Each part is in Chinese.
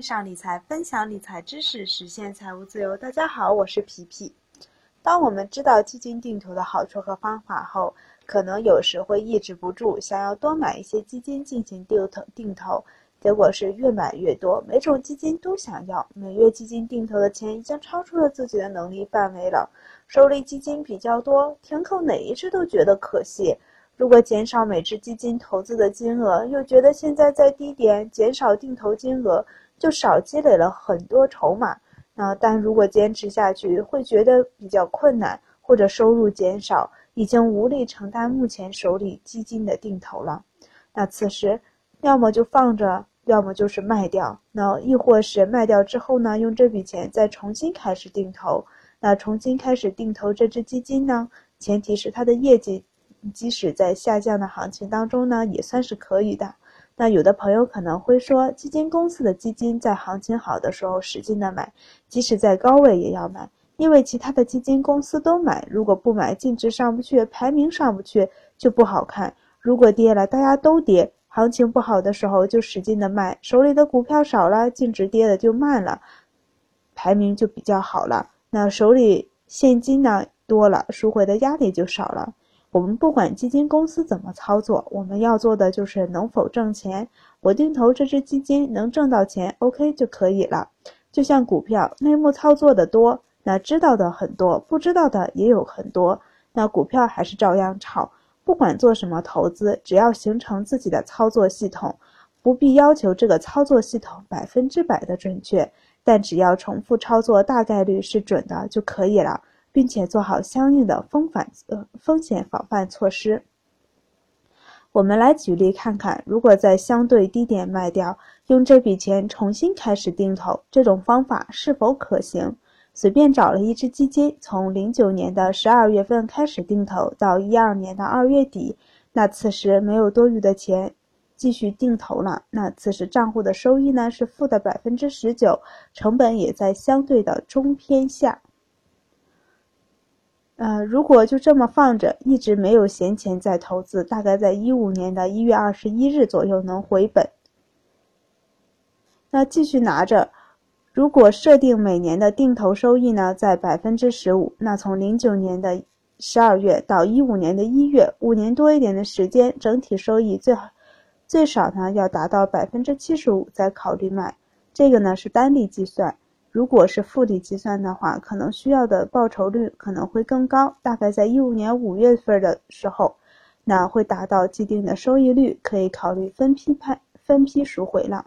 上理财，分享理财知识，实现财务自由。大家好，我是皮皮。当我们知道基金定投的好处和方法后，可能有时会抑制不住想要多买一些基金进行定投，定投，结果是越买越多，每种基金都想要。每月基金定投的钱已经超出了自己的能力范围了，手里基金比较多，填扣哪一只都觉得可惜。如果减少每只基金投资的金额，又觉得现在在低点，减少定投金额。就少积累了很多筹码，那但如果坚持下去，会觉得比较困难，或者收入减少，已经无力承担目前手里基金的定投了。那此时，要么就放着，要么就是卖掉。那亦或是卖掉之后呢，用这笔钱再重新开始定投。那重新开始定投这只基金呢，前提是它的业绩，即使在下降的行情当中呢，也算是可以的。那有的朋友可能会说，基金公司的基金在行情好的时候使劲的买，即使在高位也要买，因为其他的基金公司都买，如果不买，净值上不去，排名上不去，就不好看。如果跌了，大家都跌，行情不好的时候就使劲的卖，手里的股票少了，净值跌的就慢了，排名就比较好了。那手里现金呢多了，赎回的压力就少了。我们不管基金公司怎么操作，我们要做的就是能否挣钱。我定投这只基金能挣到钱，OK 就可以了。就像股票，内幕操作的多，那知道的很多，不知道的也有很多，那股票还是照样炒。不管做什么投资，只要形成自己的操作系统，不必要求这个操作系统百分之百的准确，但只要重复操作，大概率是准的就可以了。并且做好相应的风反呃风险防范措施。我们来举例看看，如果在相对低点卖掉，用这笔钱重新开始定投，这种方法是否可行？随便找了一只基金，从零九年的十二月份开始定投，到一二年的二月底，那此时没有多余的钱继续定投了，那此时账户的收益呢是负的百分之十九，成本也在相对的中偏下。呃，如果就这么放着，一直没有闲钱再投资，大概在一五年的一月二十一日左右能回本。那继续拿着，如果设定每年的定投收益呢在百分之十五，那从零九年的十二月到一五年的一月，五年多一点的时间，整体收益最好最少呢要达到百分之七十五再考虑卖。这个呢是单利计算。如果是复利计算的话，可能需要的报酬率可能会更高，大概在一五年五月份的时候，那会达到既定的收益率，可以考虑分批派、分批赎回了。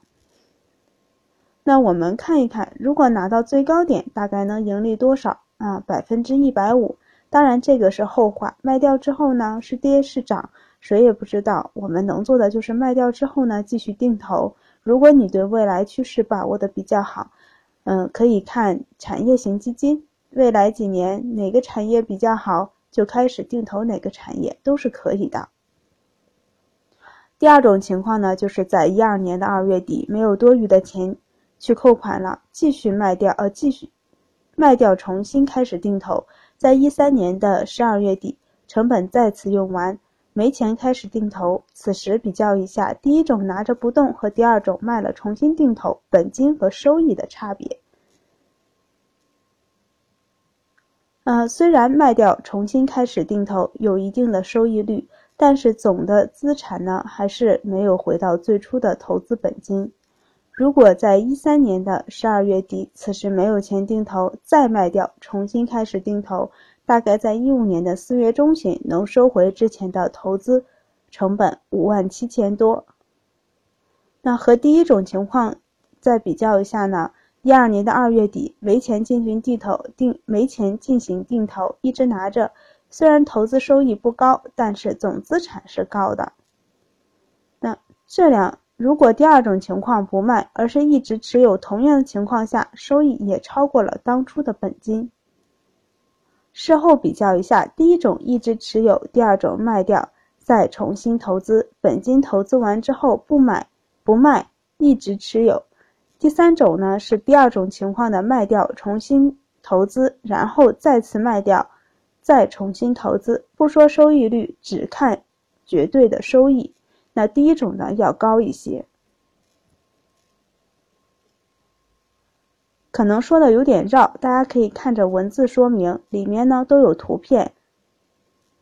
那我们看一看，如果拿到最高点，大概能盈利多少啊？百分之一百五。当然这个是后话，卖掉之后呢，是跌是涨，谁也不知道。我们能做的就是卖掉之后呢，继续定投。如果你对未来趋势把握的比较好。嗯，可以看产业型基金，未来几年哪个产业比较好，就开始定投哪个产业都是可以的。第二种情况呢，就是在一二年的二月底没有多余的钱去扣款了，继续卖掉，呃，继续卖掉，重新开始定投，在一三年的十二月底，成本再次用完。没钱开始定投，此时比较一下，第一种拿着不动和第二种卖了重新定投，本金和收益的差别。呃，虽然卖掉重新开始定投有一定的收益率，但是总的资产呢还是没有回到最初的投资本金。如果在一三年的十二月底，此时没有钱定投，再卖掉重新开始定投。大概在一五年的四月中旬能收回之前的投资成本五万七千多。那和第一种情况再比较一下呢？一二年的二月底没钱进行定投，定没钱进行定投，一直拿着，虽然投资收益不高，但是总资产是高的。那这两如果第二种情况不卖，而是一直持有，同样的情况下，收益也超过了当初的本金。事后比较一下，第一种一直持有，第二种卖掉，再重新投资，本金投资完之后不买不卖，一直持有。第三种呢是第二种情况的卖掉，重新投资，然后再次卖掉，再重新投资。不说收益率，只看绝对的收益，那第一种呢要高一些。可能说的有点绕，大家可以看着文字说明，里面呢都有图片。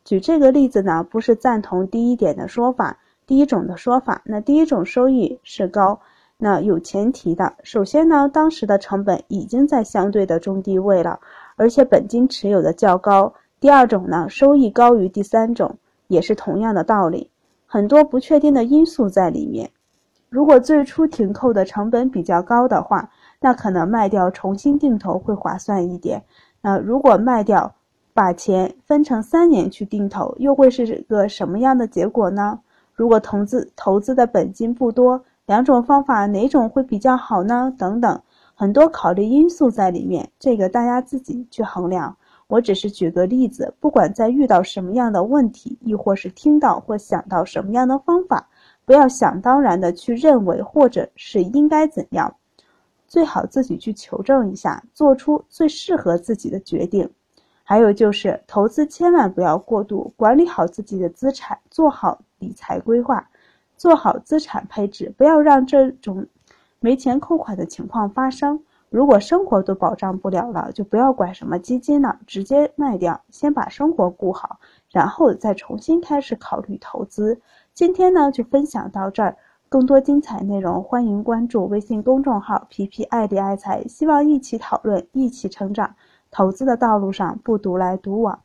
举这个例子呢，不是赞同第一点的说法，第一种的说法。那第一种收益是高，那有前提的。首先呢，当时的成本已经在相对的中低位了，而且本金持有的较高。第二种呢，收益高于第三种，也是同样的道理。很多不确定的因素在里面。如果最初停扣的成本比较高的话，那可能卖掉重新定投会划算一点。那如果卖掉，把钱分成三年去定投，又会是个什么样的结果呢？如果投资投资的本金不多，两种方法哪种会比较好呢？等等，很多考虑因素在里面，这个大家自己去衡量。我只是举个例子，不管在遇到什么样的问题，亦或是听到或想到什么样的方法，不要想当然的去认为或者是应该怎样，最好自己去求证一下，做出最适合自己的决定。还有就是投资千万不要过度，管理好自己的资产，做好理财规划，做好资产配置，不要让这种没钱扣款的情况发生。如果生活都保障不了了，就不要管什么基金了，直接卖掉，先把生活顾好，然后再重新开始考虑投资。今天呢就分享到这儿，更多精彩内容欢迎关注微信公众号“皮皮爱理爱财”，希望一起讨论，一起成长。投资的道路上不独来独往。